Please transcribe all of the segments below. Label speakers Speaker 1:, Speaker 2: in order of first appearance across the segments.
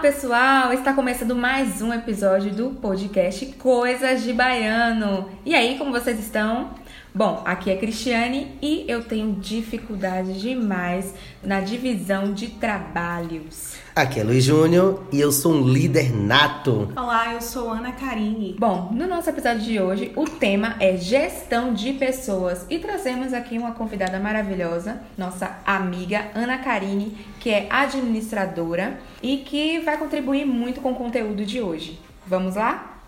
Speaker 1: pessoal! Está começando mais um episódio do podcast Coisas de Baiano. E aí, como vocês estão? Bom, aqui é Cristiane e eu tenho dificuldade demais na divisão de trabalhos.
Speaker 2: Aqui é Luiz Júnior e eu sou um líder nato.
Speaker 3: Olá, eu sou Ana Karine.
Speaker 1: Bom, no nosso episódio de hoje, o tema é gestão de pessoas e trazemos aqui uma convidada maravilhosa, nossa amiga Ana Karine, que é administradora e que vai contribuir muito com o conteúdo de hoje. Vamos lá?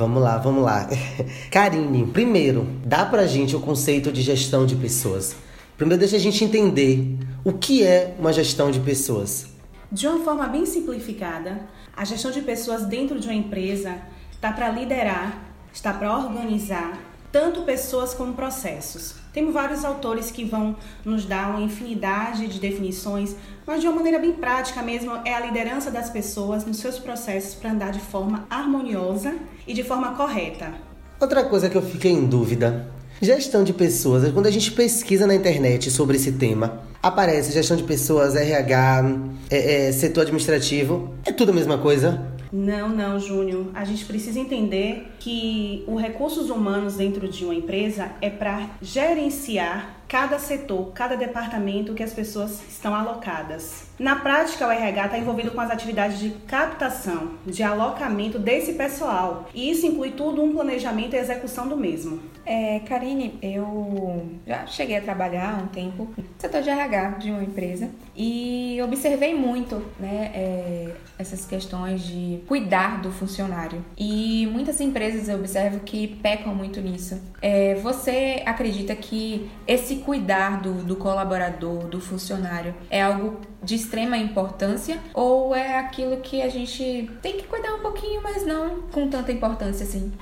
Speaker 2: Vamos lá, vamos lá. Karine, primeiro, dá pra gente o conceito de gestão de pessoas. Primeiro, deixa a gente entender o que é uma gestão de pessoas.
Speaker 3: De uma forma bem simplificada, a gestão de pessoas dentro de uma empresa está para liderar, está para organizar tanto pessoas como processos. Temos vários autores que vão nos dar uma infinidade de definições, mas de uma maneira bem prática mesmo, é a liderança das pessoas nos seus processos para andar de forma harmoniosa e de forma correta.
Speaker 2: Outra coisa que eu fiquei em dúvida: gestão de pessoas. Quando a gente pesquisa na internet sobre esse tema, aparece gestão de pessoas, RH, é, é, setor administrativo. É tudo a mesma coisa?
Speaker 3: Não, não, Júnior. A gente precisa entender que os recursos humanos dentro de uma empresa é para gerenciar cada setor, cada departamento que as pessoas estão alocadas. Na prática, o RH está envolvido com as atividades de captação, de alocamento desse pessoal, e isso inclui tudo um planejamento e execução do mesmo.
Speaker 1: É, Karine, eu já cheguei a trabalhar há um tempo no setor de RH de uma empresa e observei muito né, é, essas questões de cuidar do funcionário. E muitas empresas eu observo que pecam muito nisso. É, você acredita que esse cuidar do, do colaborador, do funcionário, é algo de extrema importância ou é aquilo que a gente tem que cuidar um pouquinho, mas não com tanta importância assim?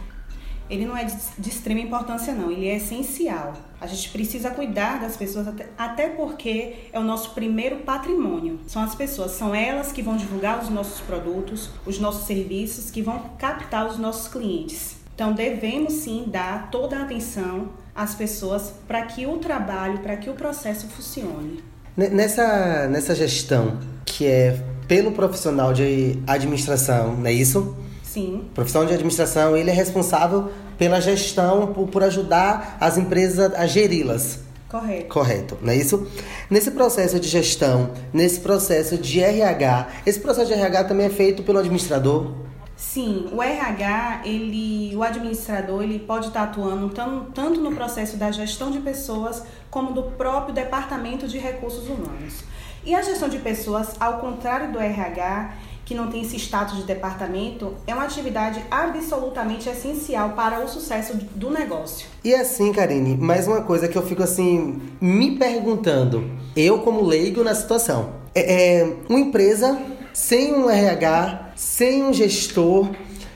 Speaker 3: Ele não é de, de extrema importância, não, ele é essencial. A gente precisa cuidar das pessoas, até, até porque é o nosso primeiro patrimônio. São as pessoas, são elas que vão divulgar os nossos produtos, os nossos serviços, que vão captar os nossos clientes. Então, devemos sim dar toda a atenção às pessoas para que o trabalho, para que o processo funcione.
Speaker 2: Nessa, nessa gestão que é pelo profissional de administração, não é isso?
Speaker 3: Sim.
Speaker 2: O profissional de administração, ele é responsável pela gestão, por, por ajudar as empresas a geri-las.
Speaker 3: Correto.
Speaker 2: Correto, não é isso? Nesse processo de gestão, nesse processo de RH, esse processo de RH também é feito pelo administrador?
Speaker 3: Sim, o RH, ele, o administrador, ele pode estar atuando tanto no processo da gestão de pessoas como do próprio departamento de recursos humanos. E a gestão de pessoas, ao contrário do RH, que não tem esse status de departamento, é uma atividade absolutamente essencial para o sucesso do negócio.
Speaker 2: E assim, Karine, mais uma coisa que eu fico assim me perguntando, eu como leigo na situação, é, é uma empresa sem um RH, sem um gestor,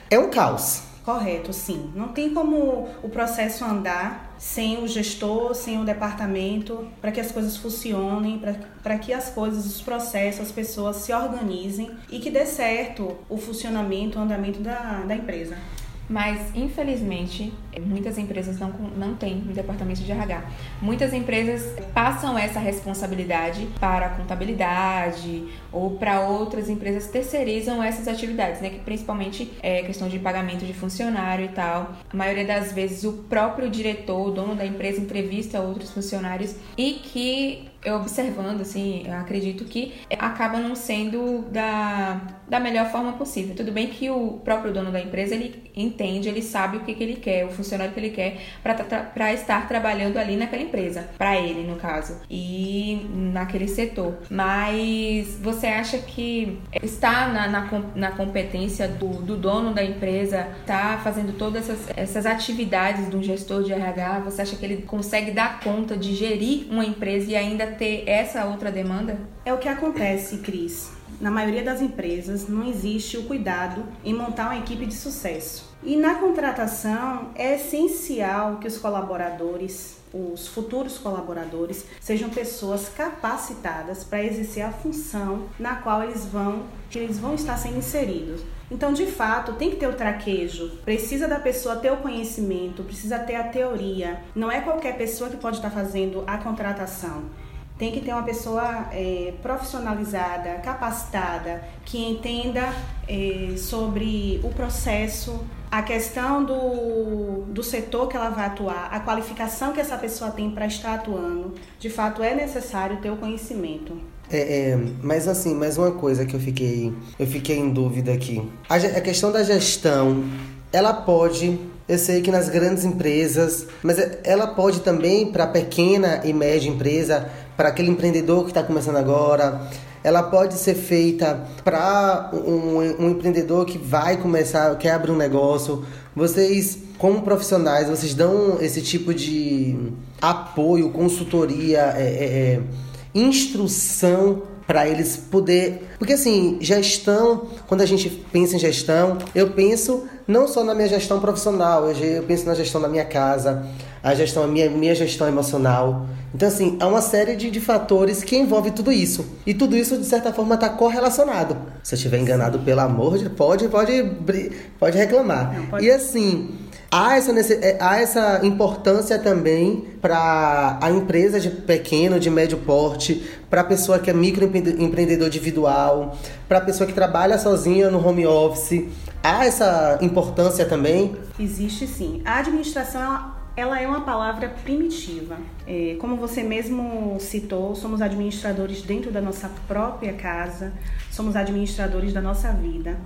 Speaker 2: é um caos.
Speaker 3: Correto, sim. Não tem como o processo andar sem o gestor, sem o departamento, para que as coisas funcionem, para que as coisas, os processos, as pessoas se organizem e que dê certo o funcionamento, o andamento da, da empresa.
Speaker 1: Mas, infelizmente, muitas empresas não, não têm um departamento de RH. Muitas empresas passam essa responsabilidade para a contabilidade ou para outras empresas terceirizam essas atividades, né? Que principalmente é questão de pagamento de funcionário e tal. A maioria das vezes o próprio diretor, o dono da empresa, entrevista outros funcionários e que eu observando, assim, eu acredito que acaba não sendo da, da melhor forma possível. Tudo bem que o próprio dono da empresa, ele entende, ele sabe o que, que ele quer, o funcionário que ele quer para estar trabalhando ali naquela empresa, para ele, no caso, e naquele setor. Mas você acha que está na, na, na competência do, do dono da empresa, está fazendo todas essas, essas atividades de um gestor de RH, você acha que ele consegue dar conta de gerir uma empresa e ainda ter essa outra demanda?
Speaker 3: É o que acontece, Cris. na maioria das empresas, não existe o cuidado em montar uma equipe de sucesso. E na contratação é essencial que os colaboradores, os futuros colaboradores, sejam pessoas capacitadas para exercer a função na qual eles vão, que eles vão estar sendo inseridos. Então, de fato, tem que ter o traquejo. Precisa da pessoa ter o conhecimento, precisa ter a teoria. Não é qualquer pessoa que pode estar fazendo a contratação. Tem que ter uma pessoa é, profissionalizada, capacitada, que entenda é, sobre o processo, a questão do, do setor que ela vai atuar, a qualificação que essa pessoa tem para estar atuando. De fato, é necessário ter o conhecimento.
Speaker 2: É, é, mas assim, mais uma coisa que eu fiquei, eu fiquei em dúvida aqui. A, a questão da gestão, ela pode eu sei que nas grandes empresas, mas ela pode também para pequena e média empresa, para aquele empreendedor que está começando agora. Ela pode ser feita para um, um, empreendedor que vai começar, quer abrir um negócio. Vocês, como profissionais, vocês dão esse tipo de apoio, consultoria, é, é, é instrução para eles poder, porque assim, gestão, quando a gente pensa em gestão, eu penso não só na minha gestão profissional, eu penso na gestão da minha casa, a gestão, a minha, minha gestão emocional. Então, assim, há uma série de, de fatores que envolve tudo isso. E tudo isso, de certa forma, está correlacionado. Se eu estiver enganado, pelo amor de pode, pode, pode reclamar. Não, pode... E assim, há essa, é, há essa importância também para a empresa de pequeno, de médio porte, para a pessoa que é microempreendedor individual, para a pessoa que trabalha sozinha no home office. Há essa importância também?
Speaker 3: Existe sim. A administração ela é uma palavra primitiva. É, como você mesmo citou, somos administradores dentro da nossa própria casa, somos administradores da nossa vida.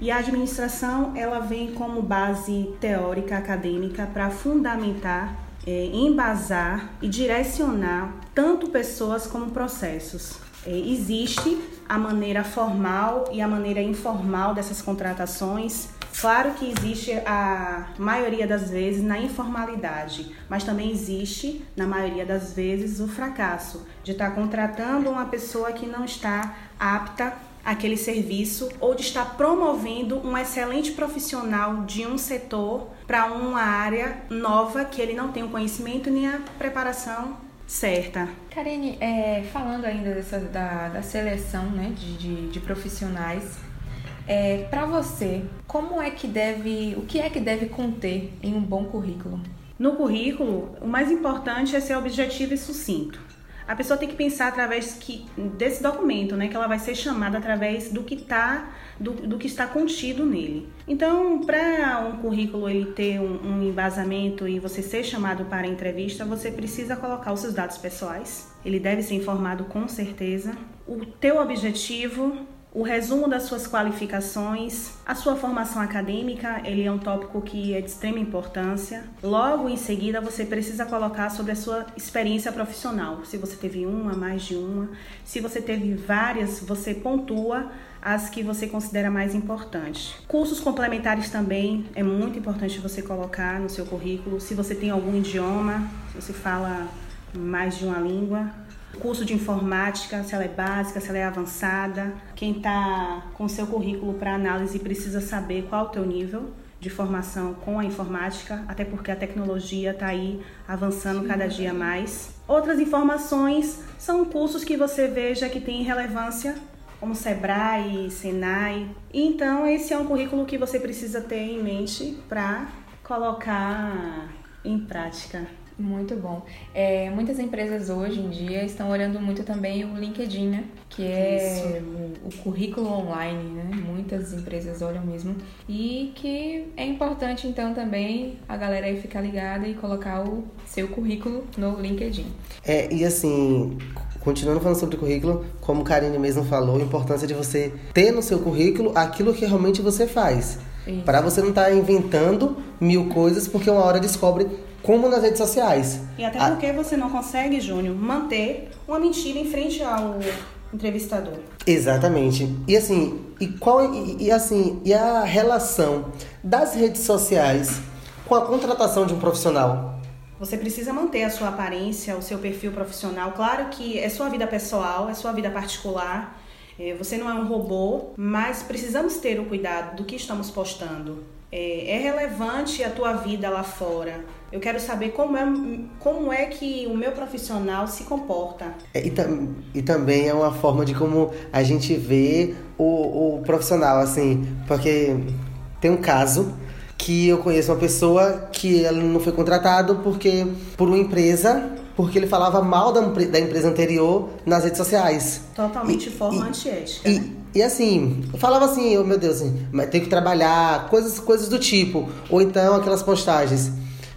Speaker 3: E a administração ela vem como base teórica acadêmica para fundamentar, é, embasar e direcionar tanto pessoas como processos. É, existe a maneira formal e a maneira informal dessas contratações. Claro que existe a maioria das vezes na informalidade, mas também existe, na maioria das vezes, o fracasso de estar contratando uma pessoa que não está apta aquele serviço ou de estar promovendo um excelente profissional de um setor para uma área nova que ele não tem o conhecimento nem a preparação certa.
Speaker 1: Karine, é, falando ainda dessa, da, da seleção né, de, de, de profissionais, é, para você, como é que deve, o que é que deve conter em um bom currículo?
Speaker 3: No currículo, o mais importante é ser objetivo e sucinto a pessoa tem que pensar através que, desse documento, né, que ela vai ser chamada através do que tá, do, do que está contido nele. Então, para um currículo ele ter um, um embasamento e você ser chamado para entrevista, você precisa colocar os seus dados pessoais. Ele deve ser informado com certeza. O teu objetivo, o resumo das suas qualificações, a sua formação acadêmica, ele é um tópico que é de extrema importância. Logo em seguida, você precisa colocar sobre a sua experiência profissional. Se você teve uma, mais de uma, se você teve várias, você pontua as que você considera mais importantes. Cursos complementares também é muito importante você colocar no seu currículo. Se você tem algum idioma, se você fala mais de uma língua, curso de informática, se ela é básica, se ela é avançada. Quem está com seu currículo para análise precisa saber qual é o teu nível de formação com a informática, até porque a tecnologia está aí avançando Sim. cada dia mais. Outras informações são cursos que você veja que tem relevância, como Sebrae, Senai. Então, esse é um currículo que você precisa ter em mente para colocar em prática.
Speaker 1: Muito bom. É, muitas empresas hoje em dia estão olhando muito também o LinkedIn, né? Que é o, o, currículo online, né? Muitas empresas olham mesmo. E que é importante, então, também a galera aí ficar ligada e colocar o seu currículo no LinkedIn.
Speaker 2: É, e assim, continuando falando sobre currículo, como Karine mesmo falou, a importância de você ter no seu currículo aquilo que realmente você faz. Para você não estar tá inventando mil coisas, porque uma hora descobre como nas redes sociais.
Speaker 3: E até porque a... você não consegue, Júnior, manter uma mentira em frente ao entrevistador.
Speaker 2: Exatamente. E assim, e qual e, e assim, e a relação das redes sociais com a contratação de um profissional?
Speaker 3: Você precisa manter a sua aparência, o seu perfil profissional. Claro que é sua vida pessoal, é sua vida particular. É, você não é um robô, mas precisamos ter o cuidado do que estamos postando. É, é relevante a tua vida lá fora. Eu quero saber como é, como é que o meu profissional se comporta.
Speaker 2: É, e, tam, e também é uma forma de como a gente vê o, o profissional, assim, porque tem um caso que eu conheço uma pessoa que ela não foi contratado porque por uma empresa porque ele falava mal da, da empresa anterior nas redes sociais.
Speaker 3: Totalmente e, forma antiética.
Speaker 2: E, né? E assim, falava assim, oh meu Deus, assim, tem que trabalhar, coisas, coisas do tipo. Ou então aquelas postagens.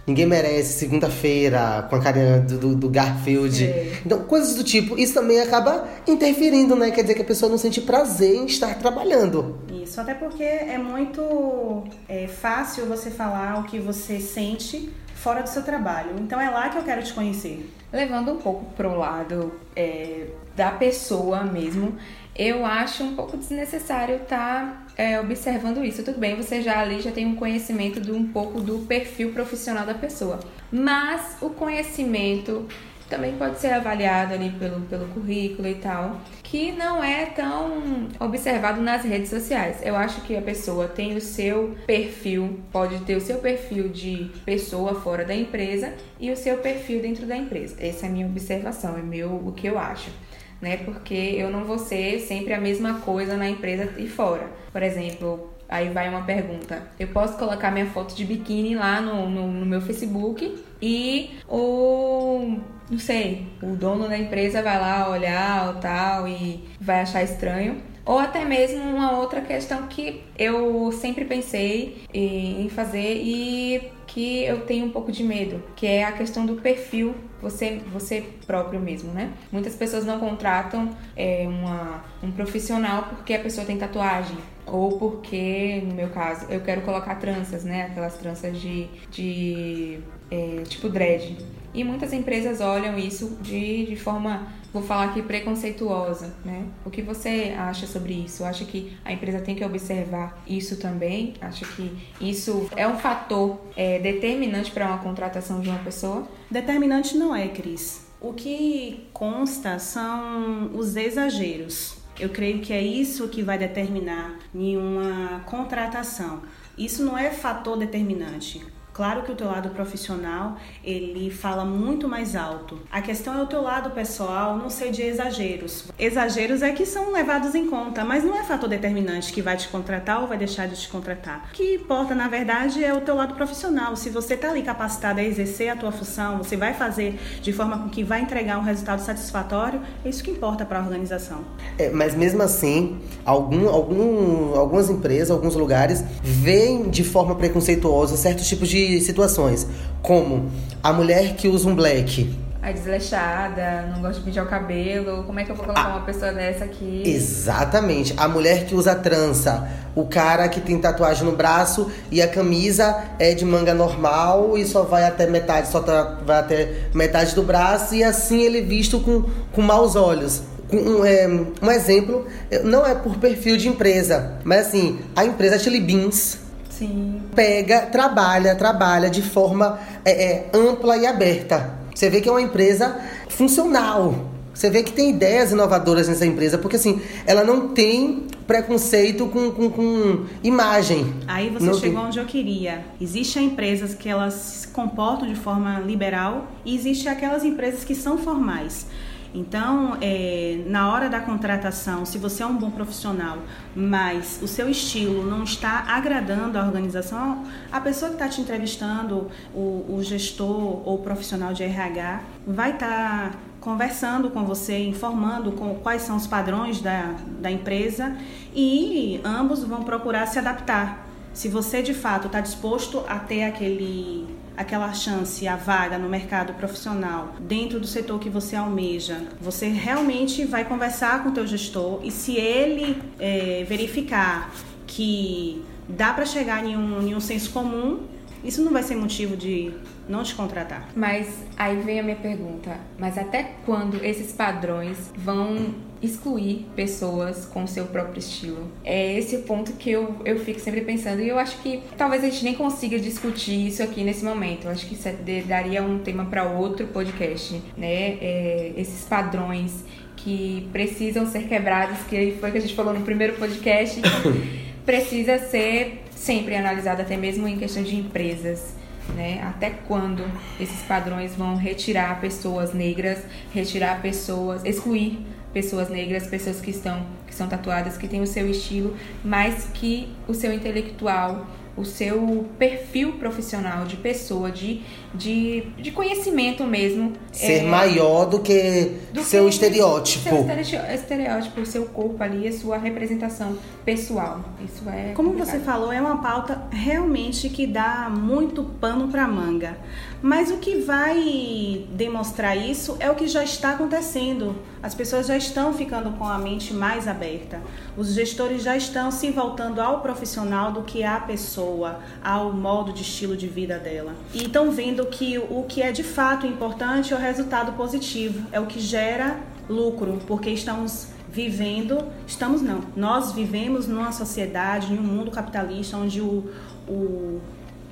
Speaker 2: Ninguém merece segunda-feira com a carinha do, do, do Garfield. É. Então, coisas do tipo. Isso também acaba interferindo, né? Quer dizer que a pessoa não sente prazer em estar trabalhando.
Speaker 3: Isso, até porque é muito é, fácil você falar o que você sente fora do seu trabalho. Então é lá que eu quero te conhecer.
Speaker 1: Levando um pouco pro lado é, da pessoa mesmo, eu acho um pouco desnecessário estar tá, é, observando isso. Tudo bem, você já ali já tem um conhecimento de um pouco do perfil profissional da pessoa, mas o conhecimento também pode ser avaliado ali pelo, pelo currículo e tal, que não é tão observado nas redes sociais. Eu acho que a pessoa tem o seu perfil, pode ter o seu perfil de pessoa fora da empresa e o seu perfil dentro da empresa. Essa é a minha observação, é meu o que eu acho. Né? Porque eu não vou ser sempre a mesma coisa na empresa e fora. Por exemplo, Aí vai uma pergunta. Eu posso colocar minha foto de biquíni lá no, no, no, meu Facebook e o. Não sei, o dono da empresa vai lá olhar ou tal e vai achar estranho. Ou até mesmo uma outra questão que eu sempre pensei em fazer e que eu tenho um pouco de medo, que é a questão do perfil, você, você próprio mesmo, né? Muitas pessoas não contratam é, uma, um profissional porque a pessoa tem tatuagem, ou porque, no meu caso, eu quero colocar tranças, né? Aquelas tranças de, de é, tipo dread. E muitas empresas olham isso de, de forma, vou falar aqui, preconceituosa, né? O que você acha sobre isso? Acha que a empresa tem que observar isso também? Acha que isso é um fator é, determinante para uma contratação de uma pessoa?
Speaker 3: Determinante não é, Cris. O que consta são os exageros. Eu creio que é isso que vai determinar em uma contratação. Isso não é fator determinante. Claro que o teu lado profissional, ele fala muito mais alto. A questão é o teu lado pessoal, não sei de exageros. Exageros é que são levados em conta, mas não é fator determinante que vai te contratar ou vai deixar de te contratar. O que importa, na verdade, é o teu lado profissional. Se você está ali capacitado a exercer a tua função, você vai fazer de forma com que vai entregar um resultado satisfatório, é isso que importa para a organização.
Speaker 2: É, mas mesmo assim, algum, algum, algumas empresas, alguns lugares veem de forma preconceituosa certos tipos de situações, como a mulher que usa um black.
Speaker 1: A desleixada, não gosta de pintar o cabelo. Como é que eu vou colocar a... uma pessoa dessa aqui?
Speaker 2: Exatamente. A mulher que usa trança. O cara que tem tatuagem no braço e a camisa é de manga normal e só vai até metade, só tá, vai até metade do braço e assim ele visto com, com maus olhos. Um, é, um exemplo, não é por perfil de empresa, mas assim, a empresa Chili Beans
Speaker 1: Sim.
Speaker 2: Pega, trabalha, trabalha de forma é, é, ampla e aberta. Você vê que é uma empresa funcional. Você vê que tem ideias inovadoras nessa empresa, porque assim, ela não tem preconceito com, com, com imagem.
Speaker 3: Aí você não chegou tem... onde eu queria. Existem empresas que elas se comportam de forma liberal e existem aquelas empresas que são formais. Então, é, na hora da contratação, se você é um bom profissional, mas o seu estilo não está agradando a organização, a pessoa que está te entrevistando, o, o, gestor ou profissional de RH, vai estar tá conversando com você, informando com quais são os padrões da, da empresa e ambos vão procurar se adaptar. Se você de fato está disposto a ter aquele aquela chance, a vaga no mercado profissional dentro do setor que você almeja, você realmente vai conversar com o teu gestor e se ele é, verificar que dá para chegar em um, em um senso comum, isso não vai ser motivo de não te contratar.
Speaker 1: Mas aí vem a minha pergunta: mas até quando esses padrões vão excluir pessoas com seu próprio estilo? É esse o ponto que eu, eu fico sempre pensando. E eu acho que talvez a gente nem consiga discutir isso aqui nesse momento. Eu acho que isso é, daria um tema para outro podcast, né? É, esses padrões que precisam ser quebrados, que foi o que a gente falou no primeiro podcast, precisa ser sempre analisado, até mesmo em questão de empresas. Né? Até quando esses padrões vão retirar pessoas negras, retirar pessoas, excluir pessoas negras, pessoas que estão que são tatuadas, que têm o seu estilo, mas que o seu intelectual o seu perfil profissional de pessoa, de, de, de conhecimento mesmo.
Speaker 2: Ser é, maior do que do seu que, estereótipo.
Speaker 1: Seu estereótipo, o seu corpo ali, a sua representação pessoal. Isso é.
Speaker 3: Como complicado. você falou, é uma pauta realmente que dá muito pano para manga. Mas o que vai demonstrar isso é o que já está acontecendo. As pessoas já estão ficando com a mente mais aberta. Os gestores já estão se voltando ao profissional do que à pessoa, ao modo de estilo de vida dela. E estão vendo que o que é de fato importante é o resultado positivo, é o que gera lucro, porque estamos vivendo, estamos não, nós vivemos numa sociedade, em um mundo capitalista onde o, o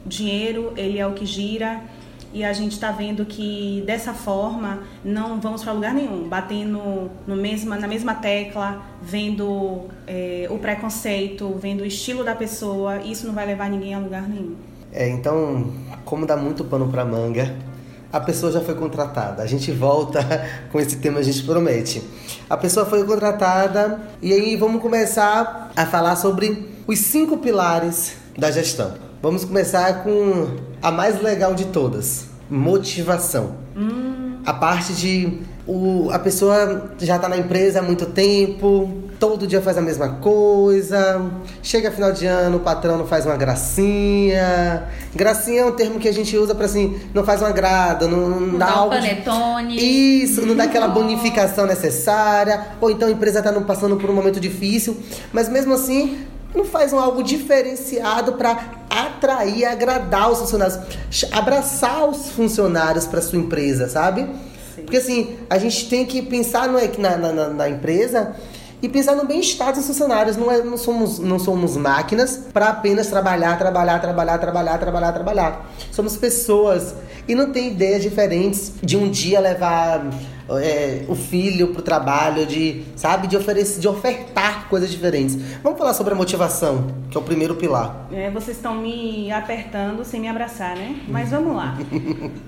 Speaker 3: dinheiro ele é o que gira e a gente está vendo que dessa forma não vamos para lugar nenhum, batendo no mesma, na mesma tecla, vendo é, o preconceito, vendo o estilo da pessoa, isso não vai levar ninguém a lugar nenhum.
Speaker 2: É, então, como dá muito pano para manga, a pessoa já foi contratada. A gente volta com esse tema, a gente promete. A pessoa foi contratada e aí vamos começar a falar sobre os cinco pilares da gestão. Vamos começar com a mais legal de todas: motivação. Hum. A parte de o, a pessoa já está na empresa há muito tempo, todo dia faz a mesma coisa. Chega final de ano, o patrão não faz uma gracinha. Gracinha é um termo que a gente usa para assim, não faz um agrado, não, não, não dá, dá um algo
Speaker 1: panetone.
Speaker 2: De... Isso, não dá aquela bonificação necessária, ou então a empresa está passando por um momento difícil, mas mesmo assim não faz um algo diferenciado para atrair, agradar os funcionários, abraçar os funcionários para sua empresa, sabe? Sim. Porque assim, a gente tem que pensar no, na, na, na empresa e pensar no bem-estar dos funcionários. Não, é, não, somos, não somos máquinas para apenas trabalhar, trabalhar, trabalhar, trabalhar, trabalhar, trabalhar. Somos pessoas e não tem ideias diferentes de um dia levar é, o filho pro trabalho, de, sabe, de oferecer, de ofertar coisas diferentes. Vamos falar sobre a motivação, que é o primeiro pilar.
Speaker 3: É, vocês estão me apertando sem me abraçar, né? Mas vamos lá.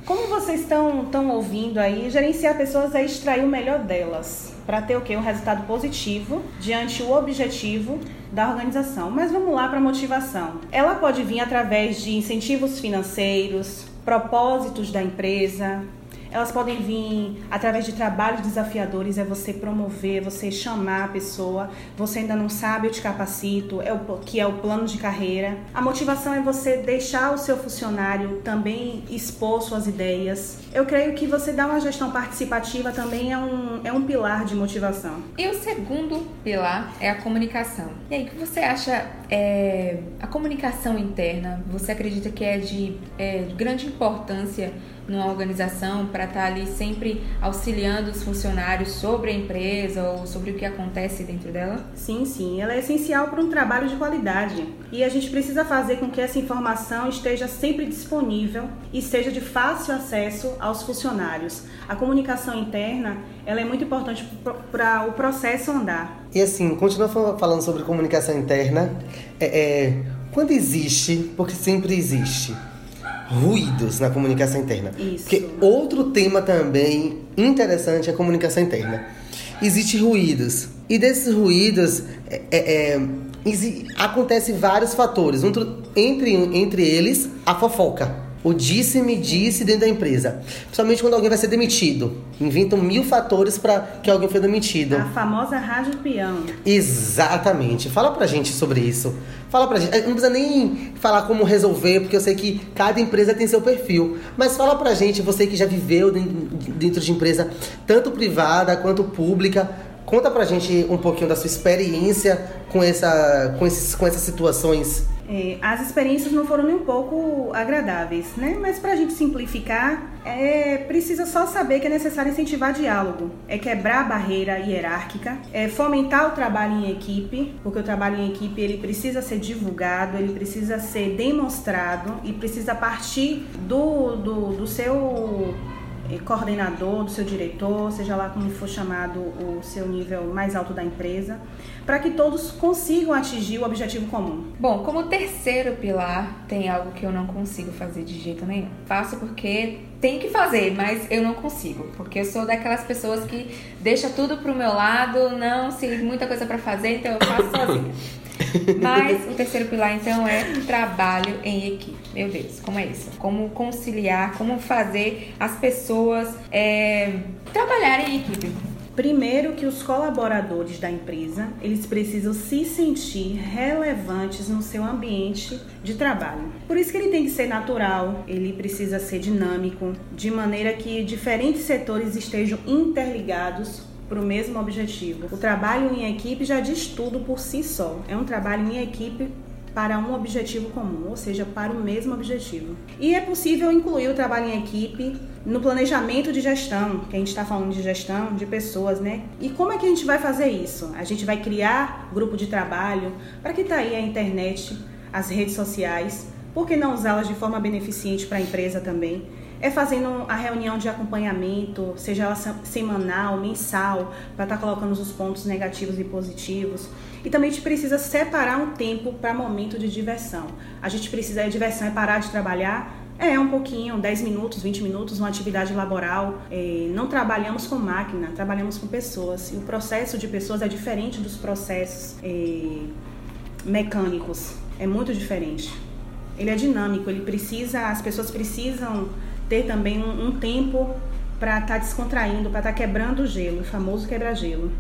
Speaker 3: Como vocês estão, estão ouvindo aí, gerenciar pessoas é extrair o melhor delas para ter o quê? Um resultado positivo diante o objetivo da organização. Mas vamos lá para a motivação. Ela pode vir através de incentivos financeiros, propósitos da empresa, elas podem vir através de trabalhos desafiadores, é você promover, você chamar a pessoa. Você ainda não sabe, eu te capacito, é o que é o plano de carreira. A motivação é você deixar o seu funcionário também expor suas ideias. Eu creio que você dar uma gestão participativa também é um, é um pilar de motivação.
Speaker 1: E o segundo pilar é a comunicação. E aí, o que você acha é, a comunicação interna? Você acredita que é de, é, de grande importância numa organização para estar tá ali sempre auxiliando os funcionários sobre a empresa ou sobre o que acontece dentro dela?
Speaker 3: Sim, sim, ela é essencial para um trabalho de qualidade e a gente precisa fazer com que essa informação esteja sempre disponível e seja de fácil acesso aos funcionários. A comunicação interna ela é muito importante para o processo andar.
Speaker 2: E assim, continua falando sobre comunicação interna. É, é, quando existe, porque sempre existe ruídos na comunicação interna.
Speaker 3: Isso.
Speaker 2: Porque outro tema também interessante é a comunicação interna. Existem ruídos. E desses ruídos é, é, é acontecem vários fatores. Entre, entre eles, a fofoca. O disse-me disse dentro da empresa. Principalmente quando alguém vai ser demitido. Inventam mil fatores para que alguém foi demitido.
Speaker 3: A famosa rádio peão.
Speaker 2: Exatamente. Fala pra gente sobre isso. Fala pra gente. Não precisa nem falar como resolver, porque eu sei que cada empresa tem seu perfil. Mas fala pra gente, você que já viveu dentro de empresa, tanto privada quanto pública. Conta pra gente um pouquinho da sua experiência com, essa, com, esses, com essas situações
Speaker 3: É, as experiências não foram nem um pouco agradáveis, né? Mas para a gente simplificar, é, precisa só saber que é necessário incentivar diálogo, é quebrar a barreira hierárquica, é fomentar o trabalho em equipe, porque o trabalho em equipe ele precisa ser divulgado, ele precisa ser demonstrado e precisa partir do, do, do seu coordenador, do seu diretor, seja lá como for chamado o seu nível mais alto da empresa, para que todos consigam atingir o objetivo comum.
Speaker 1: Bom, como terceiro pilar, tem algo que eu não consigo fazer de jeito nenhum. Faço porque tem que fazer, mas eu não consigo, porque eu sou daquelas pessoas que deixa tudo pro meu lado, não se muita coisa para fazer, então eu faço sozinha. Mas o terceiro pilar, então, é trabalho em equipe. Meu Deus, como é isso? Como conciliar, como fazer as pessoas é, trabalharem em equipe.
Speaker 3: Primeiro que os colaboradores da empresa, eles precisam se sentir relevantes no seu ambiente de trabalho. Por isso que ele tem que ser natural, ele precisa ser dinâmico, de maneira que diferentes setores estejam interligados para o mesmo objetivo. O trabalho em equipe já diz tudo por si só. É um trabalho em equipe para um objetivo comum, ou seja, para o mesmo objetivo. E é possível incluir o trabalho em equipe no planejamento de gestão, que a gente está falando de gestão de pessoas, né? E como é que a gente vai fazer isso? A gente vai criar grupo de trabalho, para que está aí a internet, as redes sociais, por que não usá-las de forma beneficente para a empresa também? é fazendo a reunião de acompanhamento, seja ela semanal, mensal, para estar tá colocando os pontos negativos e positivos. E também a gente precisa separar um tempo para momento de diversão. A gente precisa, a diversão é parar de trabalhar, é um pouquinho, 10 minutos, 20 minutos, uma atividade laboral. É, não trabalhamos com máquina, trabalhamos com pessoas. E o processo de pessoas é diferente dos processos é, mecânicos. É muito diferente. Ele é dinâmico, ele precisa, as pessoas precisam ter também um, um tempo para estar tá descontraindo, para estar tá quebrando o gelo, o famoso quebra-gelo.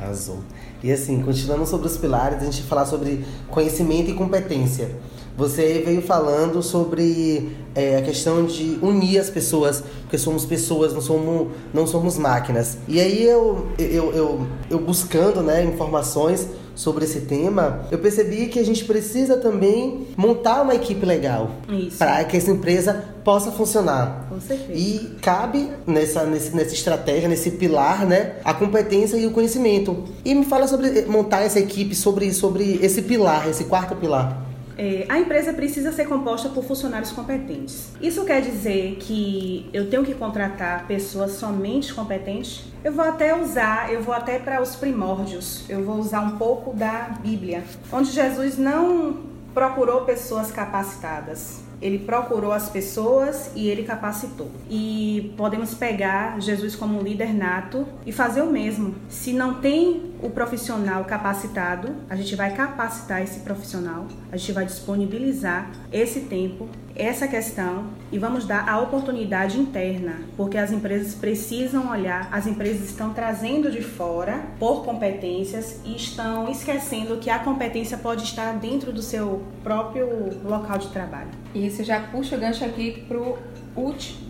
Speaker 2: Arrasou. E assim, continuando sobre os pilares, a gente falar sobre conhecimento e competência. Você veio falando sobre é, a questão de unir as pessoas, porque somos pessoas, não somos, não somos máquinas. E aí eu, eu, eu, eu buscando né, informações sobre esse tema, eu percebi que a gente precisa também montar uma equipe legal para que essa empresa possa funcionar.
Speaker 3: Com certeza.
Speaker 2: E cabe nessa, nessa, estratégia, nesse pilar, né, a competência e o conhecimento. E me fala sobre montar essa equipe, sobre, sobre esse pilar, esse quarto pilar.
Speaker 3: É, a empresa precisa ser composta por funcionários competentes. Isso quer dizer que eu tenho que contratar pessoas somente competentes? Eu vou até usar, eu vou até para os primórdios, eu vou usar um pouco da Bíblia, onde Jesus não procurou pessoas capacitadas. Ele procurou as pessoas e ele capacitou. E podemos pegar Jesus como líder nato e fazer o mesmo. Se não tem o profissional capacitado, a gente vai capacitar esse profissional, a gente vai disponibilizar esse tempo, essa questão e vamos dar a oportunidade interna, porque as empresas precisam olhar, as empresas estão trazendo de fora por competências e estão esquecendo que a competência pode estar dentro do seu próprio local de trabalho.
Speaker 1: E isso já puxa o gancho aqui pro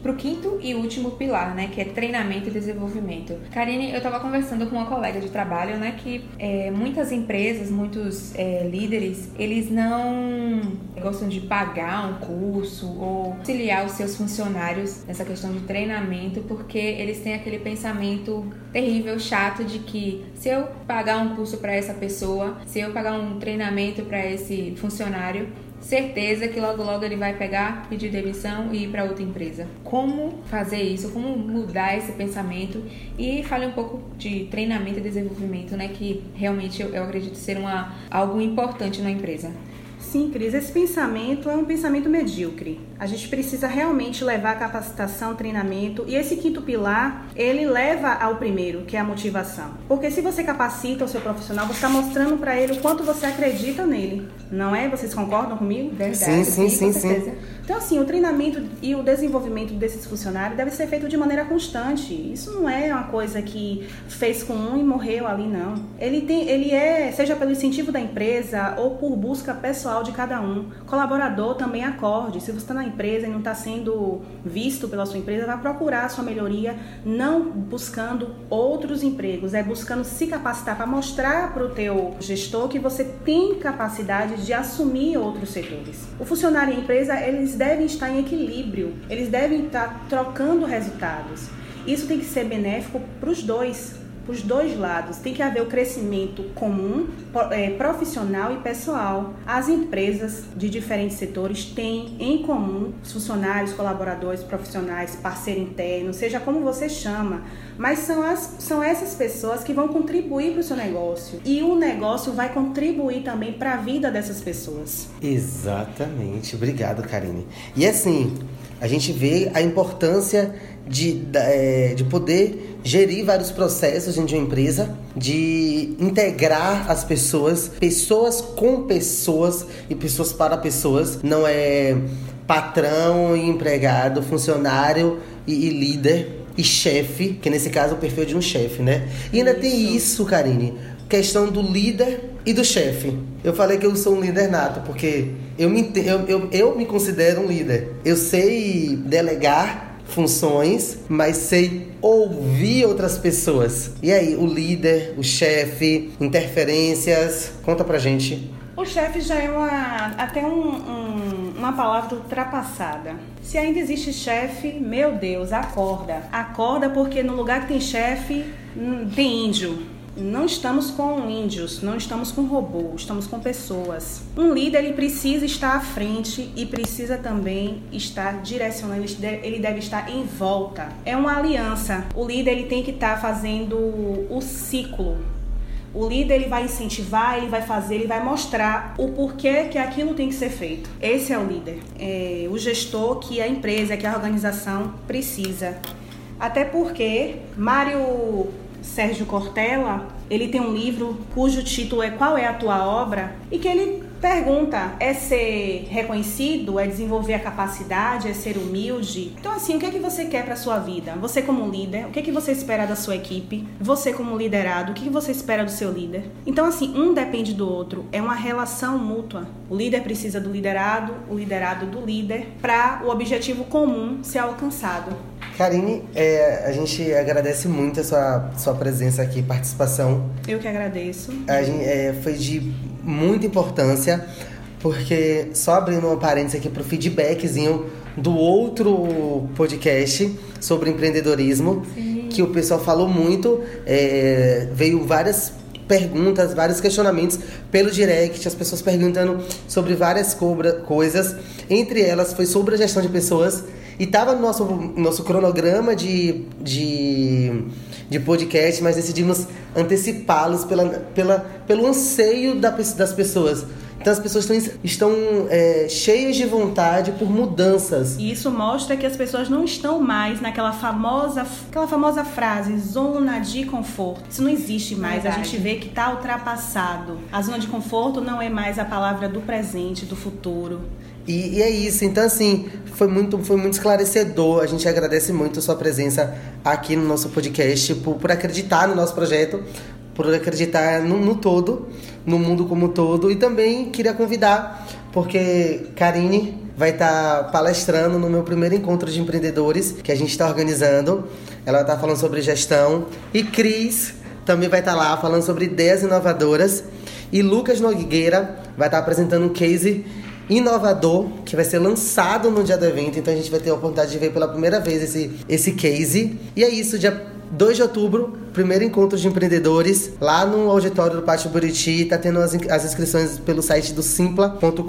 Speaker 1: para o quinto e último pilar, né, que é treinamento e desenvolvimento. Karine, eu estava conversando com uma colega de trabalho, né, que é, muitas empresas, muitos é, líderes, eles não gostam de pagar um curso ou auxiliar os seus funcionários nessa questão de treinamento, porque eles têm aquele pensamento terrível, chato de que se eu pagar um curso para essa pessoa, se eu pagar um treinamento para esse funcionário, certeza que logo logo ele vai pegar, pedir demissão e ir para outra empresa. Como fazer isso? Como mudar esse pensamento? E fale um pouco de treinamento e desenvolvimento, né, que realmente eu, eu acredito ser uma, algo importante na empresa.
Speaker 3: Sim, Cris, esse pensamento é um pensamento medíocre. A gente precisa realmente levar capacitação, treinamento e esse quinto pilar, ele leva ao primeiro, que é a motivação. Porque se você capacita o seu profissional, você está mostrando para ele o quanto você acredita nele, não é? Vocês concordam comigo?
Speaker 2: Verdade. Sim, sim, sim, sim.
Speaker 3: Então, assim, o treinamento e o desenvolvimento desses funcionários deve ser feito de maneira constante. Isso não é uma coisa que fez com um e morreu ali, não. Ele tem, ele é, seja pelo incentivo da empresa ou por busca pessoal de cada um. Colaborador também acorde. Se você está na empresa e não está sendo visto pela sua empresa, vai procurar a sua melhoria, não buscando outros empregos, é buscando se capacitar para mostrar para o teu gestor que você tem capacidade de assumir outros setores. O funcionário e a empresa, eles devem estar em equilíbrio, eles devem estar trocando resultados. Isso tem que ser benéfico para os dois, os dois lados. Tem que haver o crescimento comum, é, profissional e pessoal. As empresas de diferentes setores têm em comum os funcionários, colaboradores, profissionais, parceiro interno, seja como você chama, mas são, as, são essas pessoas que vão contribuir para o seu negócio. E o negócio vai contribuir também para a vida dessas pessoas.
Speaker 2: Exatamente. Obrigado, Karine. E assim, a gente vê a importância de, é, de poder gerir vários processos dentro de uma empresa, de integrar as pessoas, pessoas com pessoas e pessoas para pessoas. Não é patrão e empregado, funcionário e, e líder e chefe, que nesse caso é o perfil de um chefe, né? E ainda isso. tem isso, Karine, questão do líder e do chefe. Eu falei que eu sou um líder nato, porque eu me, eu, eu, eu me considero um líder. Eu sei delegar funções, mas sei ouvir outras pessoas. E aí, o líder, o chefe, interferências, conta pra gente.
Speaker 3: O chefe já é uma, até um, um, uma palavra ultrapassada. Se ainda existe chefe, meu Deus, acorda. Acorda porque no lugar que tem chefe, hum, tem índio não estamos com índios, não estamos com robô, estamos com pessoas. Um líder ele precisa estar à frente e precisa também estar direcionando, ele deve estar em volta. É uma aliança. O líder ele tem que estar fazendo o ciclo. O líder ele vai incentivar, ele vai fazer, ele vai mostrar o porquê que aquilo tem que ser feito. Esse é o líder, é o gestor que a empresa, que a organização precisa. Até porque Mário Sérgio Cortella, ele tem um livro cujo título é Qual é a tua obra? E que ele pergunta: é ser reconhecido, é desenvolver a capacidade, é ser humilde? Então assim, o que é que você quer para sua vida? Você como líder, o que é que você espera da sua equipe? Você como liderado, o que, é que você espera do seu líder? Então assim, um depende do outro, é uma relação mútua. O líder precisa do liderado, o liderado do líder para o objetivo comum ser alcançado.
Speaker 2: Karine, é, a gente agradece muito a sua, sua presença aqui, participação.
Speaker 3: Eu que agradeço.
Speaker 2: A gente, é, foi de muita importância, porque só abrindo uma parênteses aqui para o feedbackzinho do outro podcast sobre empreendedorismo, Sim. que o pessoal falou muito, é, veio várias perguntas, vários questionamentos pelo direct, as pessoas perguntando sobre várias cobra, coisas. Entre elas foi sobre a gestão de pessoas e estava no nosso, nosso cronograma de, de, de podcast, mas decidimos antecipá-los pela, pela, pelo anseio da, das pessoas. Então as pessoas estão, estão é, cheias de vontade por mudanças.
Speaker 3: E isso mostra que as pessoas não estão mais naquela famosa, aquela famosa frase, zona de conforto. Isso não existe mais. Verdade. A gente vê que está ultrapassado. A zona de conforto não é mais a palavra do presente, do futuro.
Speaker 2: E, e, é isso, então assim, foi muito, foi muito esclarecedor. A gente agradece muito a sua presença aqui no nosso podcast, por, por acreditar no nosso projeto, por acreditar no, no todo, no mundo como um todo. E também queria convidar, porque Karine vai estar tá palestrando no meu primeiro encontro de empreendedores que a gente está organizando. Ela está falando sobre gestão. E Cris também vai estar tá lá falando sobre ideias inovadoras. E Lucas Nogueira vai estar tá apresentando um case inovador que vai ser lançado no dia do evento. Então a gente vai ter a oportunidade de ver pela primeira vez esse, esse case. E é isso, dia 2 de outubro, primeiro encontro de empreendedores lá no auditório do Pátio Buriti. Tá tendo as, as inscrições pelo site do simpla.com.br.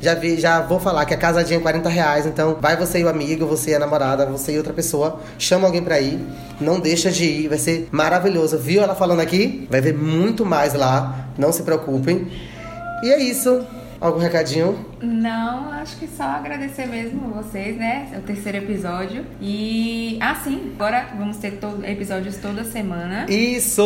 Speaker 2: Já, já vou falar que a casadinha é 40 reais. Então vai você e o amigo, você e a namorada, você e outra pessoa. Chama alguém pra ir. Não deixa de ir, vai ser maravilhoso. Viu ela falando aqui? Vai ver muito mais lá. Não se preocupem. E é isso. Algum recadinho?
Speaker 1: Não, acho que só agradecer mesmo vocês, né? É o terceiro episódio. E. Ah, sim, agora vamos ter to... episódios toda semana.
Speaker 2: Isso!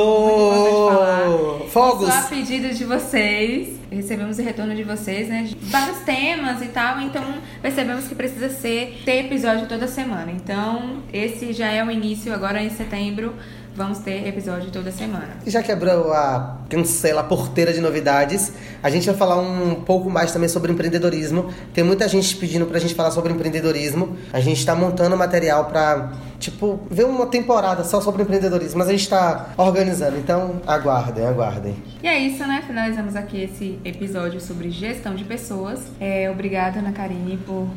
Speaker 2: Fogos!
Speaker 1: Só a pedido de vocês. Recebemos o retorno de vocês, né? De vários temas e tal. Então percebemos que precisa ser ter episódio toda semana. Então, esse já é o início agora em setembro vamos ter episódio toda semana.
Speaker 2: E já quebrou a cancela a porteira de novidades, a gente vai falar um pouco mais também sobre empreendedorismo empreendedorismo. Tem muita gente pedindo pra gente falar sobre empreendedorismo. A gente tá montando material pra, tipo, ver uma temporada só sobre empreendedorismo, mas a gente tá organizando. Então, aguardem, aguardem.
Speaker 1: E é isso, né? Finalizamos aqui esse episódio sobre gestão de pessoas. É, obrigada, Ana Karine, por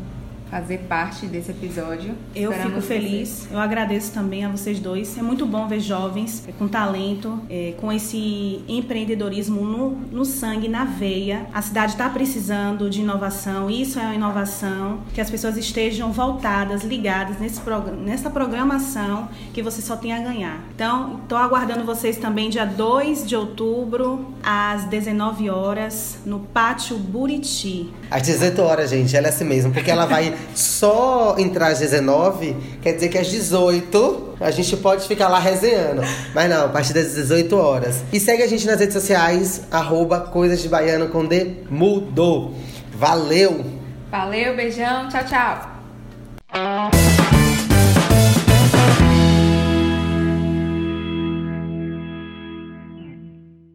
Speaker 1: fazer parte desse episódio.
Speaker 3: Eu Esperamos fico feliz. Eu agradeço também a vocês dois. É muito bom ver jovens com talento, é, com esse empreendedorismo no, no sangue, na veia. A cidade está precisando de inovação. Isso é uma inovação. Que as pessoas estejam voltadas, ligadas nesse programa, nessa programação que você só tem a ganhar. Então, estou aguardando vocês também dia 2 de outubro, às 19 horas, no Pátio Buriti.
Speaker 2: Às 18 horas, gente. Ela é assim mesmo, porque ela vai só entrar às 19, quer dizer que às 18 a gente pode ficar lá resenhando. Mas não, a partir das 18 horas. E segue a gente nas redes sociais, arroba Coisas de Baiano com D. Valeu!
Speaker 1: Valeu, beijão, tchau, tchau!